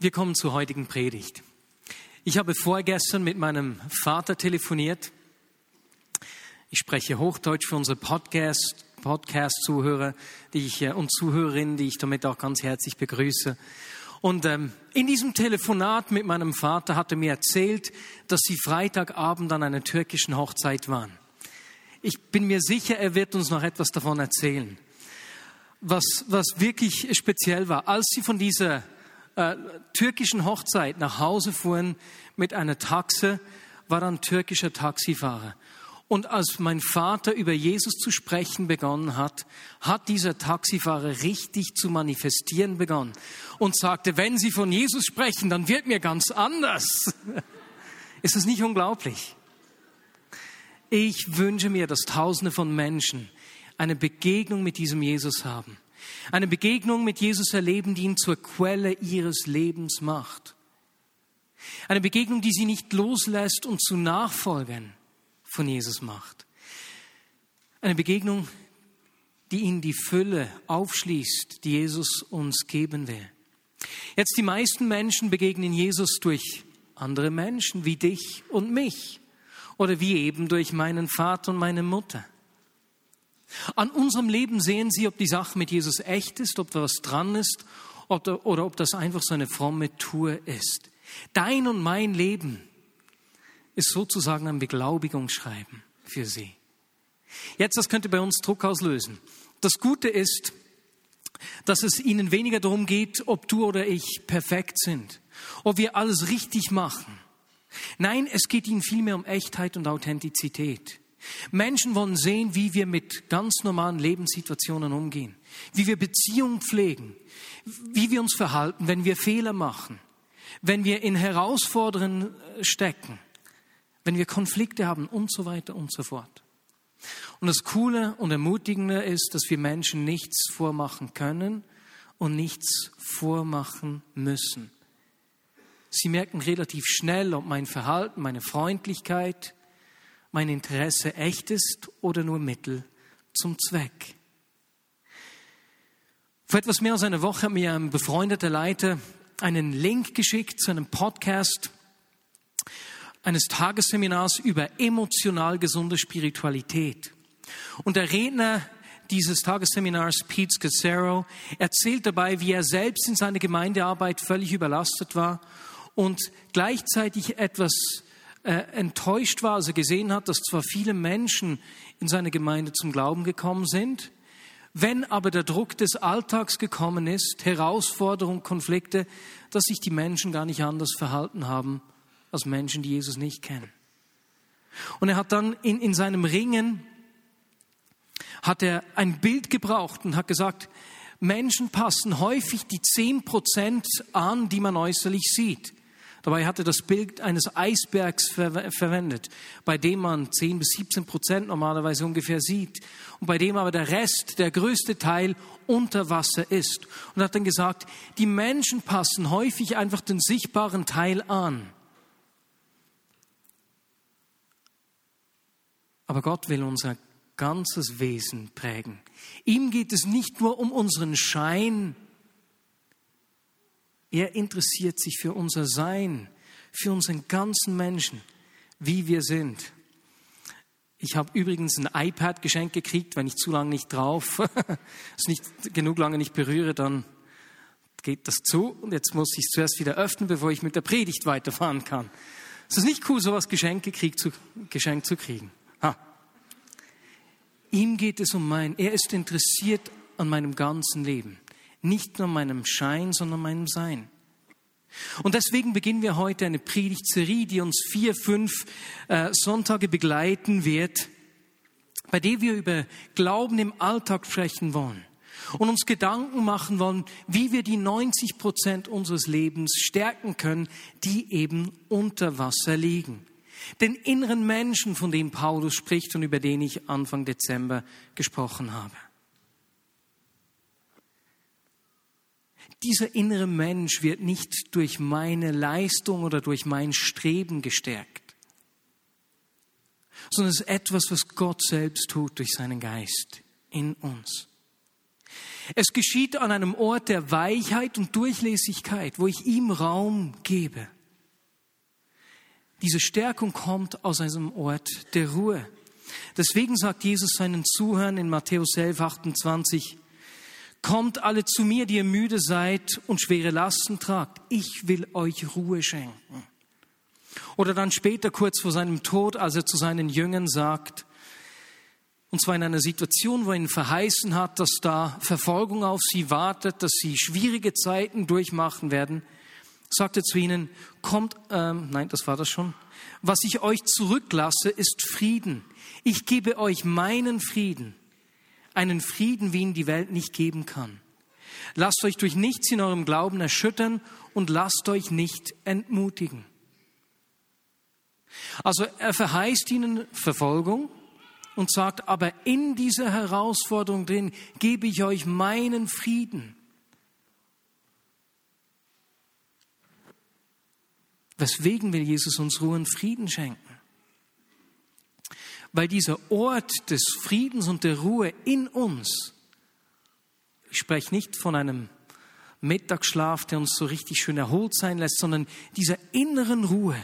Wir kommen zur heutigen Predigt. Ich habe vorgestern mit meinem Vater telefoniert. Ich spreche Hochdeutsch für unsere Podcast, Podcast-Zuhörer die äh, und Zuhörerinnen, die ich damit auch ganz herzlich begrüße. Und ähm, in diesem Telefonat mit meinem Vater hat er mir erzählt, dass sie Freitagabend an einer türkischen Hochzeit waren. Ich bin mir sicher, er wird uns noch etwas davon erzählen. Was, was wirklich speziell war, als sie von dieser äh, türkischen Hochzeit nach Hause fuhren mit einer Taxe, war ein türkischer Taxifahrer. Und als mein Vater über Jesus zu sprechen begonnen hat, hat dieser Taxifahrer richtig zu manifestieren begonnen und sagte, wenn Sie von Jesus sprechen, dann wird mir ganz anders. Ist das nicht unglaublich? Ich wünsche mir, dass Tausende von Menschen eine Begegnung mit diesem Jesus haben eine Begegnung mit Jesus erleben, die ihn zur Quelle ihres Lebens macht. Eine Begegnung, die sie nicht loslässt und zu Nachfolgern von Jesus macht. Eine Begegnung, die ihnen die Fülle aufschließt, die Jesus uns geben will. Jetzt die meisten Menschen begegnen Jesus durch andere Menschen wie dich und mich oder wie eben durch meinen Vater und meine Mutter. An unserem Leben sehen Sie, ob die Sache mit Jesus echt ist, ob da was dran ist oder, oder ob das einfach so eine fromme Tour ist. Dein und mein Leben ist sozusagen ein Beglaubigungsschreiben für Sie. Jetzt, das könnte bei uns Druck auslösen. Das Gute ist, dass es Ihnen weniger darum geht, ob du oder ich perfekt sind, ob wir alles richtig machen. Nein, es geht Ihnen vielmehr um Echtheit und Authentizität. Menschen wollen sehen, wie wir mit ganz normalen Lebenssituationen umgehen, wie wir Beziehungen pflegen, wie wir uns verhalten, wenn wir Fehler machen, wenn wir in Herausforderungen äh, stecken, wenn wir Konflikte haben und so weiter und so fort. Und das Coole und Ermutigende ist, dass wir Menschen nichts vormachen können und nichts vormachen müssen. Sie merken relativ schnell, ob mein Verhalten, meine Freundlichkeit, mein Interesse echt ist oder nur Mittel zum Zweck. Vor etwas mehr als einer Woche hat mir ein befreundeter Leiter einen Link geschickt zu einem Podcast eines Tagesseminars über emotional gesunde Spiritualität. Und der Redner dieses Tagesseminars, Pete Scazzaro, erzählt dabei, wie er selbst in seiner Gemeindearbeit völlig überlastet war und gleichzeitig etwas äh, enttäuscht war, als er gesehen hat, dass zwar viele Menschen in seine Gemeinde zum Glauben gekommen sind, wenn aber der Druck des Alltags gekommen ist, Herausforderungen, Konflikte, dass sich die Menschen gar nicht anders verhalten haben als Menschen, die Jesus nicht kennen. Und er hat dann in, in seinem Ringen, hat er ein Bild gebraucht und hat gesagt, Menschen passen häufig die zehn Prozent an, die man äußerlich sieht. Dabei hatte das Bild eines Eisbergs ver verwendet, bei dem man 10 bis 17 Prozent normalerweise ungefähr sieht und bei dem aber der Rest, der größte Teil unter Wasser ist. Und hat dann gesagt, die Menschen passen häufig einfach den sichtbaren Teil an. Aber Gott will unser ganzes Wesen prägen. Ihm geht es nicht nur um unseren Schein, er interessiert sich für unser Sein, für unseren ganzen Menschen, wie wir sind. Ich habe übrigens ein iPad geschenkt gekriegt, wenn ich zu lange nicht drauf, es nicht genug lange nicht berühre, dann geht das zu und jetzt muss ich es zuerst wieder öffnen, bevor ich mit der Predigt weiterfahren kann. Es ist nicht cool, sowas geschenkt, gekriegt zu, geschenkt zu kriegen. Ha. Ihm geht es um mein, er ist interessiert an meinem ganzen Leben. Nicht nur meinem Schein, sondern meinem Sein. Und deswegen beginnen wir heute eine Predigtserie, die uns vier, fünf äh, Sonntage begleiten wird, bei der wir über Glauben im Alltag sprechen wollen und uns Gedanken machen wollen, wie wir die 90 Prozent unseres Lebens stärken können, die eben unter Wasser liegen. Den inneren Menschen, von dem Paulus spricht und über den ich Anfang Dezember gesprochen habe. Dieser innere Mensch wird nicht durch meine Leistung oder durch mein Streben gestärkt, sondern es ist etwas, was Gott selbst tut durch seinen Geist in uns. Es geschieht an einem Ort der Weichheit und Durchlässigkeit, wo ich ihm Raum gebe. Diese Stärkung kommt aus einem Ort der Ruhe. Deswegen sagt Jesus seinen Zuhörern in Matthäus 11, 28, Kommt alle zu mir, die ihr müde seid und schwere Lasten tragt. Ich will euch Ruhe schenken. Oder dann später, kurz vor seinem Tod, als er zu seinen Jüngern sagt, und zwar in einer Situation, wo er ihnen verheißen hat, dass da Verfolgung auf sie wartet, dass sie schwierige Zeiten durchmachen werden, sagt er zu ihnen, kommt, ähm, nein, das war das schon, was ich euch zurücklasse, ist Frieden. Ich gebe euch meinen Frieden, einen Frieden, wie ihn die Welt nicht geben kann. Lasst euch durch nichts in eurem Glauben erschüttern und lasst euch nicht entmutigen. Also er verheißt ihnen Verfolgung und sagt, aber in dieser Herausforderung drin gebe ich euch meinen Frieden. Weswegen will Jesus uns Ruhe und Frieden schenken? Weil dieser Ort des Friedens und der Ruhe in uns, ich spreche nicht von einem Mittagsschlaf, der uns so richtig schön erholt sein lässt, sondern dieser inneren Ruhe,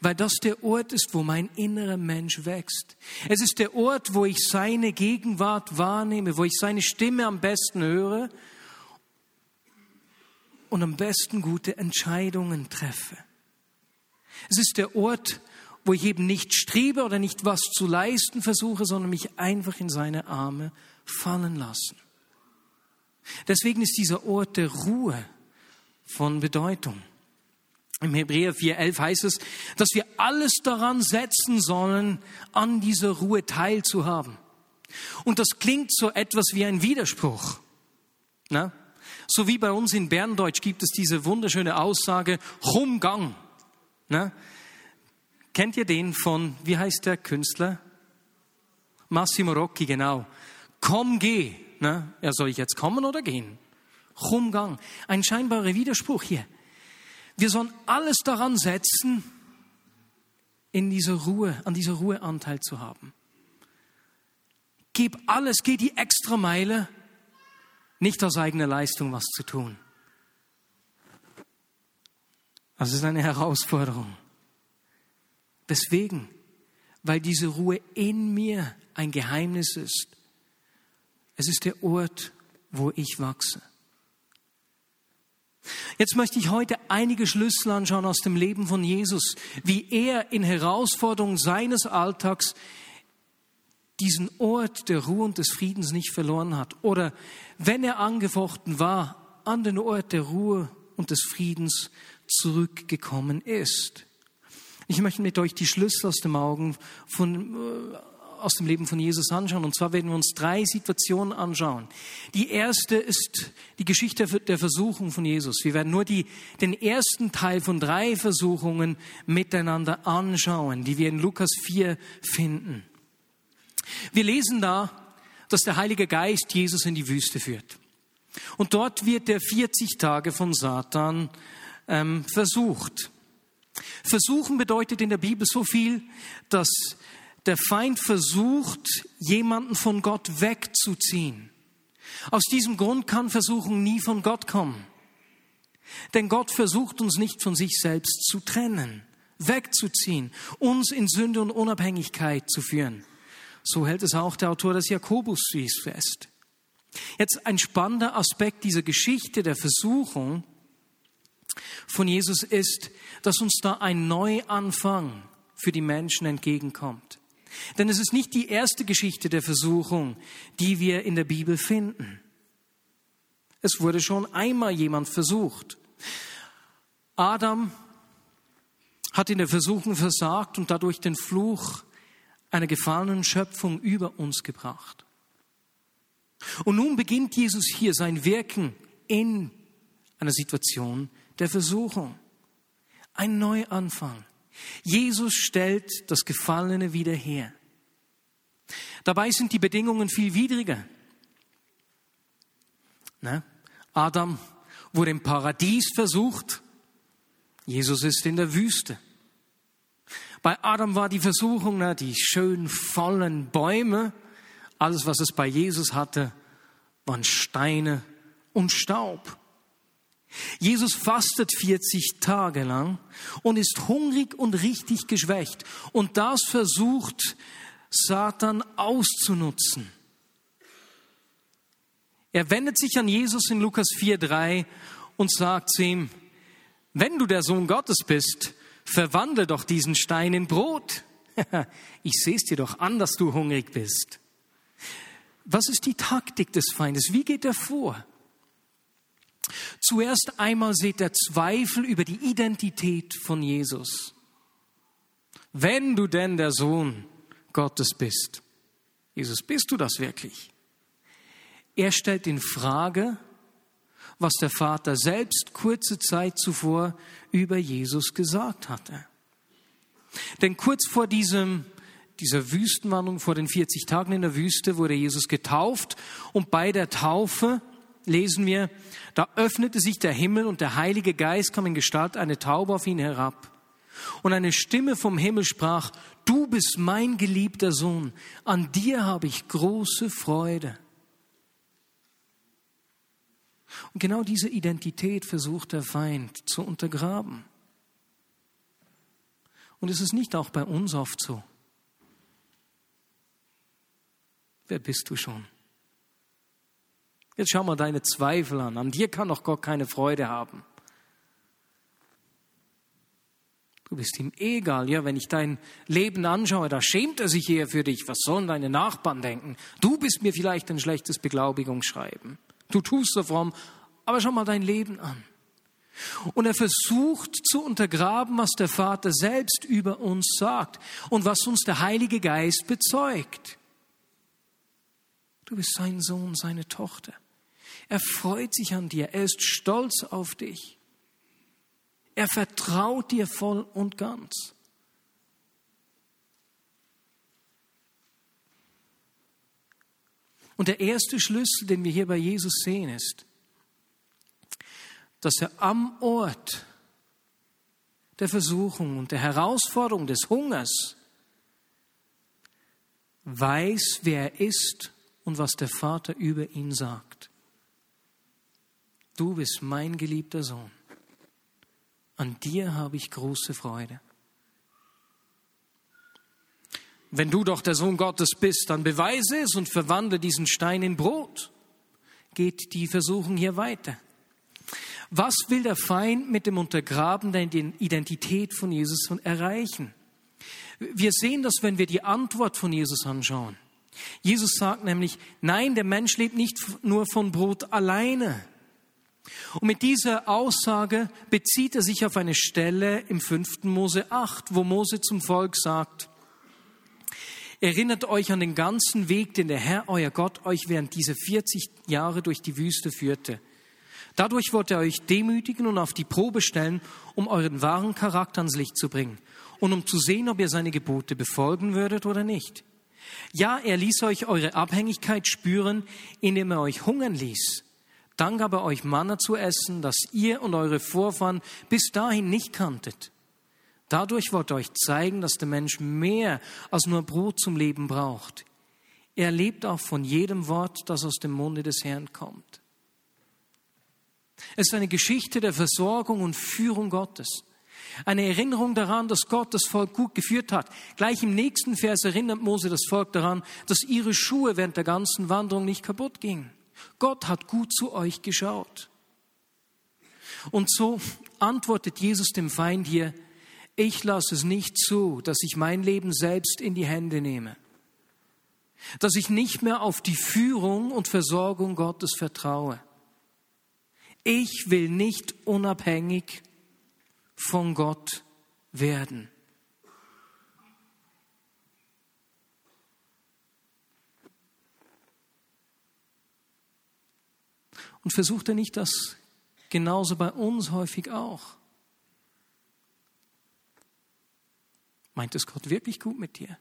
weil das der Ort ist, wo mein innerer Mensch wächst. Es ist der Ort, wo ich seine Gegenwart wahrnehme, wo ich seine Stimme am besten höre und am besten gute Entscheidungen treffe. Es ist der Ort, wo ich eben nicht strebe oder nicht was zu leisten versuche, sondern mich einfach in seine Arme fallen lassen. Deswegen ist dieser Ort der Ruhe von Bedeutung. Im Hebräer 4.11 heißt es, dass wir alles daran setzen sollen, an dieser Ruhe teilzuhaben. Und das klingt so etwas wie ein Widerspruch. Na? So wie bei uns in Berndeutsch gibt es diese wunderschöne Aussage, Rumgang. Na? Kennt ihr den von, wie heißt der Künstler? Massimo Rocchi, genau. Komm, geh. Na, ja, soll ich jetzt kommen oder gehen? Rumgang. Ein scheinbarer Widerspruch hier. Wir sollen alles daran setzen, in dieser Ruhe, an dieser Ruhe Anteil zu haben. Gib alles, geh die extra Meile, nicht aus eigener Leistung was zu tun. Das ist eine Herausforderung. Deswegen, weil diese Ruhe in mir ein Geheimnis ist. Es ist der Ort, wo ich wachse. Jetzt möchte ich heute einige Schlüssel anschauen aus dem Leben von Jesus, wie er in Herausforderungen seines Alltags diesen Ort der Ruhe und des Friedens nicht verloren hat. Oder wenn er angefochten war, an den Ort der Ruhe und des Friedens zurückgekommen ist. Ich möchte mit euch die Schlüssel aus dem Augen von, äh, aus dem Leben von Jesus anschauen. Und zwar werden wir uns drei Situationen anschauen. Die erste ist die Geschichte der Versuchung von Jesus. Wir werden nur die, den ersten Teil von drei Versuchungen miteinander anschauen, die wir in Lukas 4 finden. Wir lesen da, dass der Heilige Geist Jesus in die Wüste führt. Und dort wird er 40 Tage von Satan ähm, versucht. Versuchen bedeutet in der Bibel so viel, dass der Feind versucht, jemanden von Gott wegzuziehen. Aus diesem Grund kann Versuchung nie von Gott kommen. Denn Gott versucht uns nicht von sich selbst zu trennen, wegzuziehen, uns in Sünde und Unabhängigkeit zu führen. So hält es auch der Autor des Jakobusbriefs fest. Jetzt ein spannender Aspekt dieser Geschichte der Versuchung von Jesus ist, dass uns da ein Neuanfang für die Menschen entgegenkommt. Denn es ist nicht die erste Geschichte der Versuchung, die wir in der Bibel finden. Es wurde schon einmal jemand versucht. Adam hat in der Versuchung versagt und dadurch den Fluch einer gefallenen Schöpfung über uns gebracht. Und nun beginnt Jesus hier sein Wirken in einer Situation der Versuchung. Ein Neuanfang. Jesus stellt das Gefallene wieder her. Dabei sind die Bedingungen viel widriger. Ne? Adam wurde im Paradies versucht, Jesus ist in der Wüste. Bei Adam war die Versuchung, ne, die schön vollen Bäume, alles was es bei Jesus hatte, waren Steine und Staub. Jesus fastet 40 Tage lang und ist hungrig und richtig geschwächt. Und das versucht Satan auszunutzen. Er wendet sich an Jesus in Lukas 4.3 und sagt zu ihm, wenn du der Sohn Gottes bist, verwandle doch diesen Stein in Brot. ich sehe es dir doch an, dass du hungrig bist. Was ist die Taktik des Feindes? Wie geht er vor? Zuerst einmal seht er Zweifel über die Identität von Jesus. Wenn du denn der Sohn Gottes bist. Jesus, bist du das wirklich? Er stellt in Frage, was der Vater selbst kurze Zeit zuvor über Jesus gesagt hatte. Denn kurz vor diesem, dieser Wüstenwanderung, vor den 40 Tagen in der Wüste, wurde Jesus getauft und bei der Taufe lesen wir, da öffnete sich der Himmel und der Heilige Geist kam in Gestalt eine Taube auf ihn herab. Und eine Stimme vom Himmel sprach, du bist mein geliebter Sohn, an dir habe ich große Freude. Und genau diese Identität versucht der Feind zu untergraben. Und es ist nicht auch bei uns oft so. Wer bist du schon? Jetzt schau mal deine Zweifel an. An dir kann doch Gott keine Freude haben. Du bist ihm egal. Ja, wenn ich dein Leben anschaue, da schämt er sich eher für dich. Was sollen deine Nachbarn denken? Du bist mir vielleicht ein schlechtes Beglaubigungsschreiben. Du tust so fromm, aber schau mal dein Leben an. Und er versucht zu untergraben, was der Vater selbst über uns sagt und was uns der Heilige Geist bezeugt. Du bist sein Sohn, seine Tochter. Er freut sich an dir, er ist stolz auf dich. Er vertraut dir voll und ganz. Und der erste Schlüssel, den wir hier bei Jesus sehen, ist, dass er am Ort der Versuchung und der Herausforderung des Hungers weiß, wer er ist und was der Vater über ihn sagt. Du bist mein geliebter Sohn. An dir habe ich große Freude. Wenn du doch der Sohn Gottes bist, dann beweise es und verwandle diesen Stein in Brot. Geht die Versuchung hier weiter. Was will der Feind mit dem Untergraben der Identität von Jesus erreichen? Wir sehen das, wenn wir die Antwort von Jesus anschauen. Jesus sagt nämlich, nein, der Mensch lebt nicht nur von Brot alleine. Und mit dieser Aussage bezieht er sich auf eine Stelle im 5. Mose 8, wo Mose zum Volk sagt, Erinnert euch an den ganzen Weg, den der Herr, euer Gott, euch während dieser 40 Jahre durch die Wüste führte. Dadurch wollte er euch demütigen und auf die Probe stellen, um euren wahren Charakter ans Licht zu bringen und um zu sehen, ob ihr seine Gebote befolgen würdet oder nicht. Ja, er ließ euch eure Abhängigkeit spüren, indem er euch hungern ließ. Dann gab er euch Manna zu essen, das ihr und eure Vorfahren bis dahin nicht kanntet. Dadurch wollte er euch zeigen, dass der Mensch mehr als nur Brot zum Leben braucht. Er lebt auch von jedem Wort, das aus dem Munde des Herrn kommt. Es ist eine Geschichte der Versorgung und Führung Gottes. Eine Erinnerung daran, dass Gott das Volk gut geführt hat. Gleich im nächsten Vers erinnert Mose das Volk daran, dass ihre Schuhe während der ganzen Wanderung nicht kaputt gingen. Gott hat gut zu euch geschaut. Und so antwortet Jesus dem Feind hier, ich lasse es nicht zu, dass ich mein Leben selbst in die Hände nehme, dass ich nicht mehr auf die Führung und Versorgung Gottes vertraue. Ich will nicht unabhängig von Gott werden. Und versucht er nicht das genauso bei uns häufig auch? Meint es Gott wirklich gut mit dir?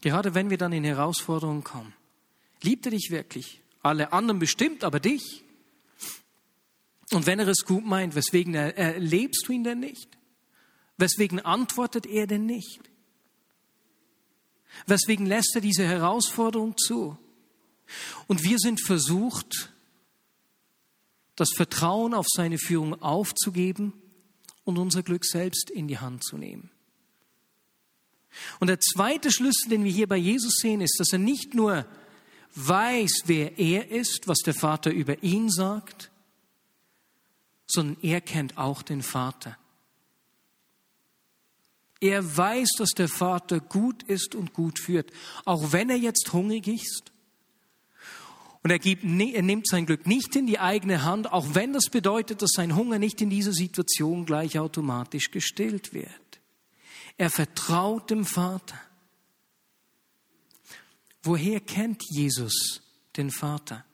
Gerade wenn wir dann in Herausforderungen kommen. Liebt er dich wirklich? Alle anderen bestimmt, aber dich? Und wenn er es gut meint, weswegen erlebst du ihn denn nicht? Weswegen antwortet er denn nicht? Weswegen lässt er diese Herausforderung zu? Und wir sind versucht, das Vertrauen auf seine Führung aufzugeben und unser Glück selbst in die Hand zu nehmen. Und der zweite Schlüssel, den wir hier bei Jesus sehen, ist, dass er nicht nur weiß, wer er ist, was der Vater über ihn sagt, sondern er kennt auch den Vater. Er weiß, dass der Vater gut ist und gut führt, auch wenn er jetzt hungrig ist. Und er, gibt, er nimmt sein Glück nicht in die eigene Hand, auch wenn das bedeutet, dass sein Hunger nicht in dieser Situation gleich automatisch gestillt wird. Er vertraut dem Vater. Woher kennt Jesus den Vater?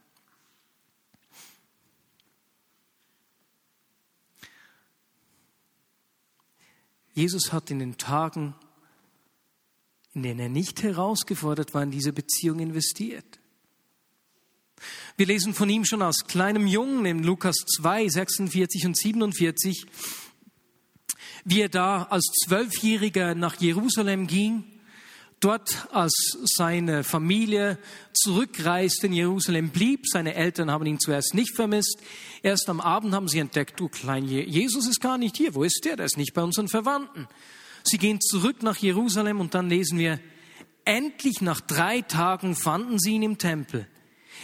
Jesus hat in den Tagen, in denen er nicht herausgefordert war, in diese Beziehung investiert. Wir lesen von ihm schon als kleinem Jungen in Lukas 2, 46 und 47, wie er da als Zwölfjähriger nach Jerusalem ging, dort als seine Familie zurückreiste in Jerusalem blieb. Seine Eltern haben ihn zuerst nicht vermisst. Erst am Abend haben sie entdeckt, du klein, Jesus ist gar nicht hier. Wo ist der? Der ist nicht bei unseren Verwandten. Sie gehen zurück nach Jerusalem und dann lesen wir, endlich nach drei Tagen fanden sie ihn im Tempel.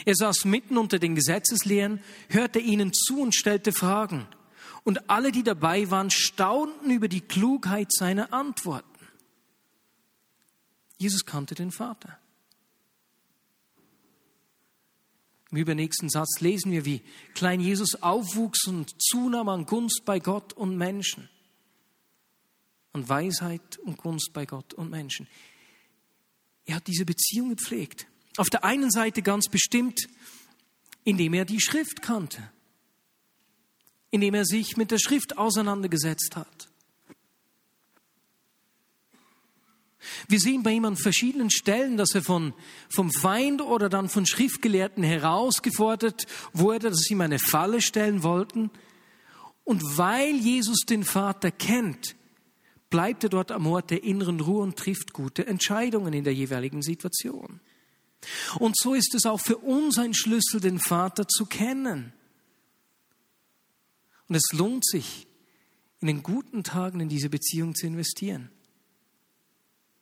Er saß mitten unter den Gesetzeslehren, hörte ihnen zu und stellte Fragen. Und alle, die dabei waren, staunten über die Klugheit seiner Antworten. Jesus kannte den Vater. Im übernächsten Satz lesen wir, wie klein Jesus aufwuchs und zunahm an Gunst bei Gott und Menschen. An Weisheit und Gunst bei Gott und Menschen. Er hat diese Beziehung gepflegt. Auf der einen Seite ganz bestimmt, indem er die Schrift kannte, indem er sich mit der Schrift auseinandergesetzt hat. Wir sehen bei ihm an verschiedenen Stellen, dass er von, vom Feind oder dann von Schriftgelehrten herausgefordert wurde, dass sie ihm eine Falle stellen wollten. Und weil Jesus den Vater kennt, bleibt er dort am Ort der inneren Ruhe und trifft gute Entscheidungen in der jeweiligen Situation. Und so ist es auch für uns ein Schlüssel, den Vater zu kennen. Und es lohnt sich, in den guten Tagen in diese Beziehung zu investieren.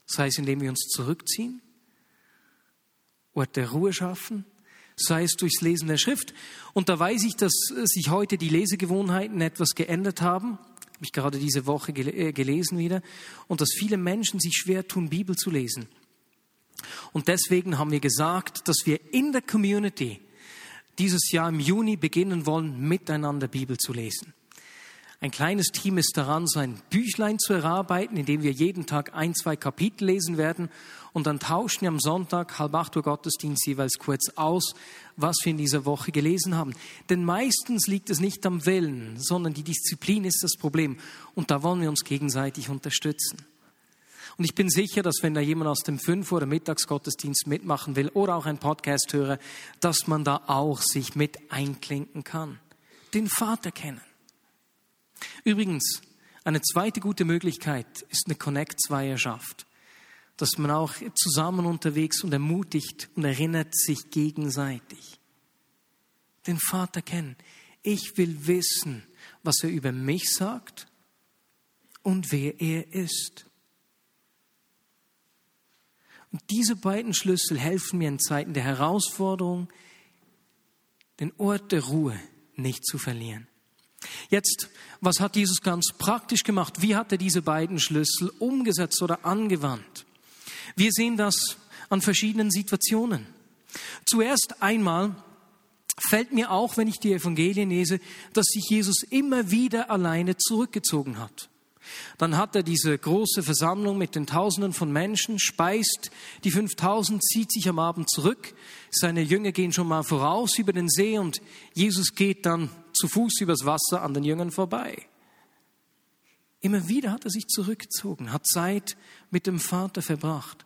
Sei es, indem wir uns zurückziehen, Ort der Ruhe schaffen, sei es durchs Lesen der Schrift. Und da weiß ich, dass sich heute die Lesegewohnheiten etwas geändert haben. Habe ich gerade diese Woche äh, gelesen wieder. Und dass viele Menschen sich schwer tun, Bibel zu lesen. Und deswegen haben wir gesagt, dass wir in der Community dieses Jahr im Juni beginnen wollen, miteinander Bibel zu lesen. Ein kleines Team ist daran, so ein Büchlein zu erarbeiten, in dem wir jeden Tag ein, zwei Kapitel lesen werden und dann tauschen wir am Sonntag, halb acht Uhr Gottesdienst jeweils kurz aus, was wir in dieser Woche gelesen haben. Denn meistens liegt es nicht am Willen, sondern die Disziplin ist das Problem. Und da wollen wir uns gegenseitig unterstützen. Und ich bin sicher, dass wenn da jemand aus dem Fünf- oder Mittagsgottesdienst mitmachen will oder auch ein Podcast höre, dass man da auch sich mit einklinken kann. Den Vater kennen. Übrigens, eine zweite gute Möglichkeit ist eine Connect-Zweierschaft, dass man auch zusammen unterwegs und ermutigt und erinnert sich gegenseitig. Den Vater kennen. Ich will wissen, was er über mich sagt und wer er ist. Und diese beiden Schlüssel helfen mir in Zeiten der Herausforderung, den Ort der Ruhe nicht zu verlieren. Jetzt, was hat Jesus ganz praktisch gemacht? Wie hat er diese beiden Schlüssel umgesetzt oder angewandt? Wir sehen das an verschiedenen Situationen. Zuerst einmal fällt mir auch, wenn ich die Evangelien lese, dass sich Jesus immer wieder alleine zurückgezogen hat. Dann hat er diese große Versammlung mit den Tausenden von Menschen, speist die 5000, zieht sich am Abend zurück. Seine Jünger gehen schon mal voraus über den See und Jesus geht dann zu Fuß übers Wasser an den Jüngern vorbei. Immer wieder hat er sich zurückgezogen, hat Zeit mit dem Vater verbracht.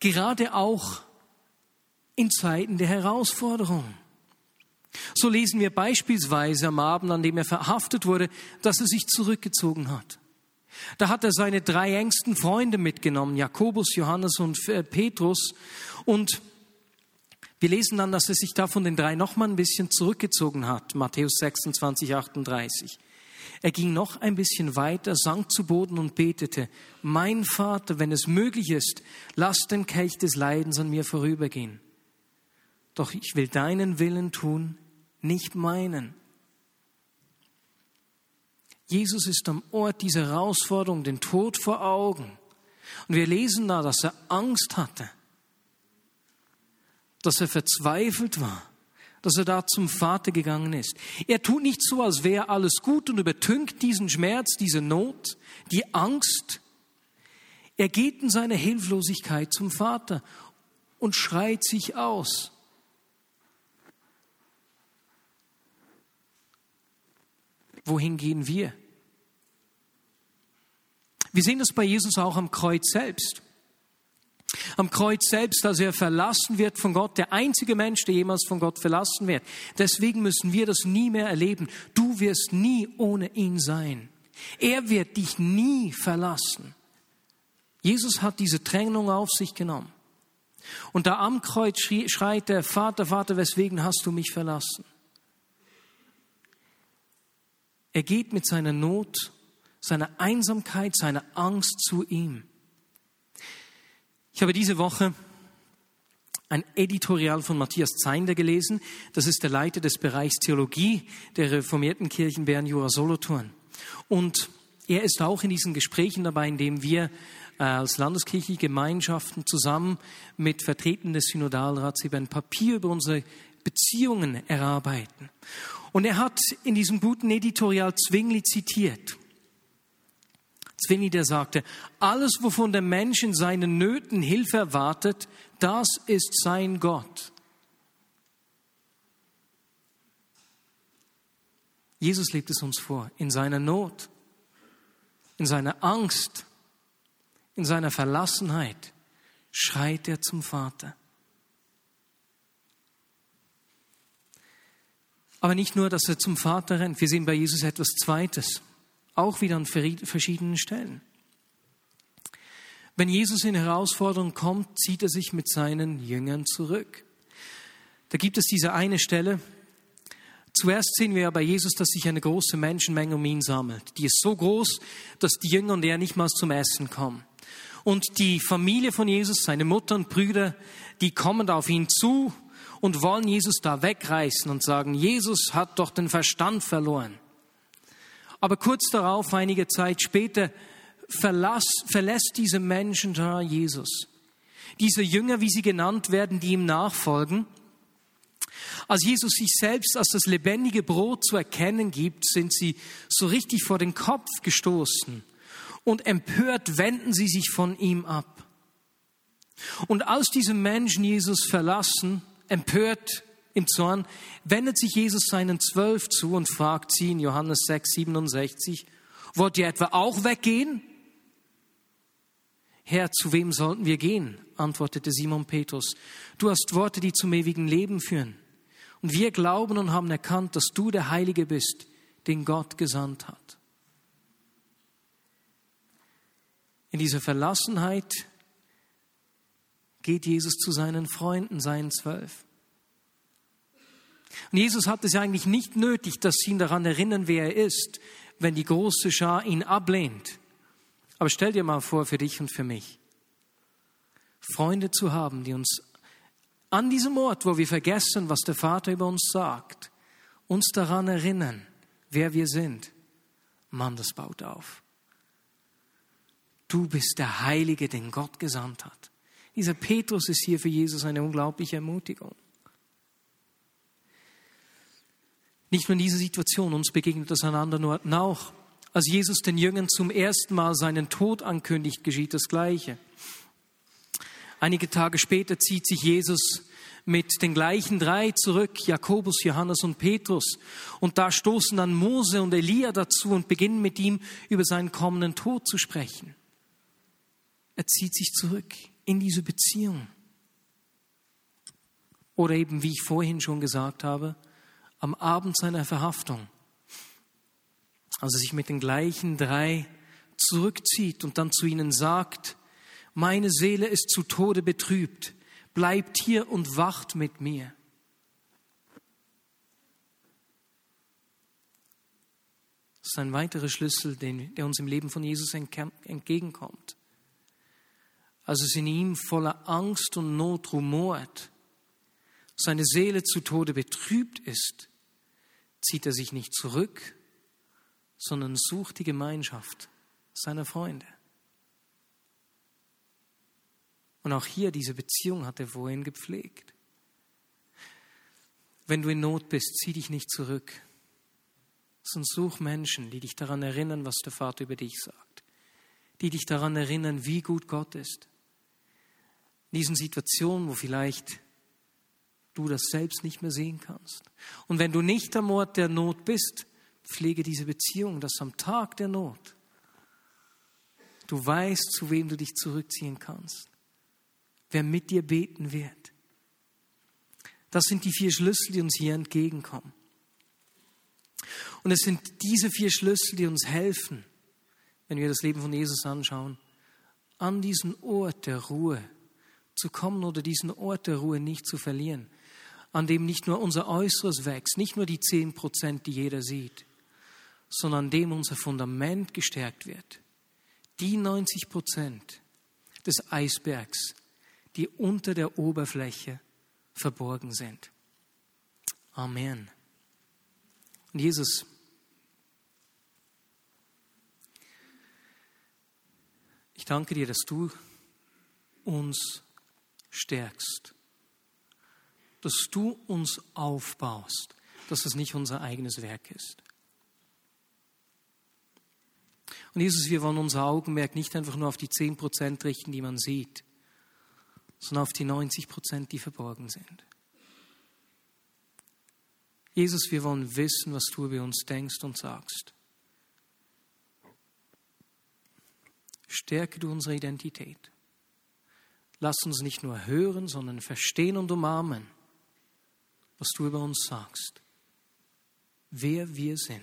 Gerade auch in Zeiten der Herausforderung. So lesen wir beispielsweise am Abend, an dem er verhaftet wurde, dass er sich zurückgezogen hat. Da hat er seine drei engsten Freunde mitgenommen, Jakobus, Johannes und äh, Petrus. Und Wir lesen dann, dass er sich da von den drei nochmal ein bisschen zurückgezogen hat. Matthäus 26, 38. Er ging noch ein bisschen weiter, sank zu Boden und betete, mein Vater, wenn es möglich ist, lass den Kelch des Leidens an mir vorübergehen. Doch ich will deinen Willen tun, nicht meinen. Jesus ist am Ort dieser Herausforderung, den Tod vor Augen. Und wir lesen da, dass er Angst hatte, dass er verzweifelt war, dass er da zum Vater gegangen ist. Er tut nicht so, als wäre alles gut und übertünkt diesen Schmerz, diese Not, die Angst. Er geht in seiner Hilflosigkeit zum Vater und schreit sich aus. Wohin gehen wir? Wir sehen das bei Jesus auch am Kreuz selbst. Am Kreuz selbst, als er verlassen wird von Gott, der einzige Mensch, der jemals von Gott verlassen wird. Deswegen müssen wir das nie mehr erleben. Du wirst nie ohne ihn sein. Er wird dich nie verlassen. Jesus hat diese Trennung auf sich genommen. Und da am Kreuz schreit der Vater, Vater, weswegen hast du mich verlassen? Er geht mit seiner Not, seiner Einsamkeit, seiner Angst zu ihm. Ich habe diese Woche ein Editorial von Matthias Zeinder gelesen. Das ist der Leiter des Bereichs Theologie der reformierten Kirchen Bern Jura Solothurn. Und er ist auch in diesen Gesprächen dabei, in dem wir äh, als landeskirchliche Gemeinschaften zusammen mit Vertretern des Synodalrats eben ein Papier über unsere Beziehungen erarbeiten. Und er hat in diesem guten Editorial Zwingli zitiert. Zwingli, der sagte, alles, wovon der Mensch in seinen Nöten Hilfe erwartet, das ist sein Gott. Jesus lebt es uns vor, in seiner Not, in seiner Angst, in seiner Verlassenheit schreit er zum Vater. Aber nicht nur, dass er zum Vater rennt, wir sehen bei Jesus etwas Zweites, auch wieder an verschiedenen Stellen. Wenn Jesus in Herausforderung kommt, zieht er sich mit seinen Jüngern zurück. Da gibt es diese eine Stelle. Zuerst sehen wir ja bei Jesus, dass sich eine große Menschenmenge um ihn sammelt. Die ist so groß, dass die Jünger und er nicht mal zum Essen kommen. Und die Familie von Jesus, seine Mutter und Brüder, die kommen auf ihn zu und wollen Jesus da wegreißen und sagen, Jesus hat doch den Verstand verloren. Aber kurz darauf, einige Zeit später, verlass, verlässt diese Menschen da Jesus. Diese Jünger, wie sie genannt werden, die ihm nachfolgen. Als Jesus sich selbst als das lebendige Brot zu erkennen gibt, sind sie so richtig vor den Kopf gestoßen und empört wenden sie sich von ihm ab. Und als diese Menschen Jesus verlassen, empört im Zorn, wendet sich Jesus seinen Zwölf zu und fragt sie in Johannes 6, 67, wollt ihr etwa auch weggehen? Herr, zu wem sollten wir gehen? antwortete Simon Petrus. Du hast Worte, die zum ewigen Leben führen. Und wir glauben und haben erkannt, dass du der Heilige bist, den Gott gesandt hat. In dieser Verlassenheit geht Jesus zu seinen Freunden, seinen Zwölf. Und Jesus hat es ja eigentlich nicht nötig, dass sie ihn daran erinnern, wer er ist, wenn die große Schar ihn ablehnt. Aber stell dir mal vor, für dich und für mich, Freunde zu haben, die uns an diesem Ort, wo wir vergessen, was der Vater über uns sagt, uns daran erinnern, wer wir sind. Mann, das baut auf. Du bist der Heilige, den Gott gesandt hat. Dieser Petrus ist hier für Jesus eine unglaubliche Ermutigung. Nicht nur in dieser Situation, uns begegnet das an anderen Orten auch. Als Jesus den Jüngern zum ersten Mal seinen Tod ankündigt, geschieht das Gleiche. Einige Tage später zieht sich Jesus mit den gleichen drei zurück, Jakobus, Johannes und Petrus. Und da stoßen dann Mose und Elia dazu und beginnen mit ihm über seinen kommenden Tod zu sprechen. Er zieht sich zurück in diese Beziehung. Oder eben, wie ich vorhin schon gesagt habe, am Abend seiner Verhaftung, als er sich mit den gleichen drei zurückzieht und dann zu ihnen sagt, meine Seele ist zu Tode betrübt, Bleibt hier und wacht mit mir. Das ist ein weiterer Schlüssel, der uns im Leben von Jesus entgegenkommt. Als es in ihm voller Angst und Not rumort, seine Seele zu Tode betrübt ist, zieht er sich nicht zurück, sondern sucht die Gemeinschaft seiner Freunde. Und auch hier diese Beziehung hat er vorhin gepflegt. Wenn du in Not bist, zieh dich nicht zurück, sondern such Menschen, die dich daran erinnern, was der Vater über dich sagt, die dich daran erinnern, wie gut Gott ist. In diesen Situationen, wo vielleicht du das selbst nicht mehr sehen kannst. Und wenn du nicht am Ort der Not bist, pflege diese Beziehung, dass am Tag der Not du weißt, zu wem du dich zurückziehen kannst, wer mit dir beten wird. Das sind die vier Schlüssel, die uns hier entgegenkommen. Und es sind diese vier Schlüssel, die uns helfen, wenn wir das Leben von Jesus anschauen, an diesen Ort der Ruhe zu kommen oder diesen Ort der Ruhe nicht zu verlieren, an dem nicht nur unser Äußeres wächst, nicht nur die zehn Prozent, die jeder sieht, sondern an dem unser Fundament gestärkt wird. Die 90 Prozent des Eisbergs, die unter der Oberfläche verborgen sind. Amen. Und Jesus, ich danke dir, dass du uns stärkst, dass du uns aufbaust, dass es nicht unser eigenes Werk ist. Und Jesus, wir wollen unser Augenmerk nicht einfach nur auf die 10 Prozent richten, die man sieht, sondern auf die 90 Prozent, die verborgen sind. Jesus, wir wollen wissen, was du über uns denkst und sagst. Stärke du unsere Identität. Lass uns nicht nur hören, sondern verstehen und umarmen, was du über uns sagst, wer wir sind.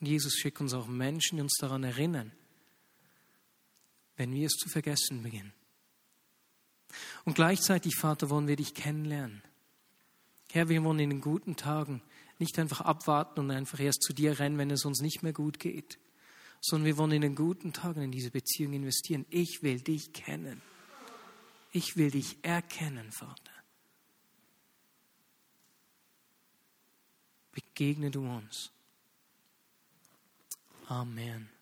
Und Jesus schickt uns auch Menschen, die uns daran erinnern, wenn wir es zu vergessen beginnen. Und gleichzeitig, Vater, wollen wir dich kennenlernen. Herr, wir wollen in den guten Tagen nicht einfach abwarten und einfach erst zu dir rennen, wenn es uns nicht mehr gut geht, sondern wir wollen in den guten Tagen in diese Beziehung investieren. Ich will dich kennen. Ich will dich erkennen, Vater. Begegne du uns. Amen.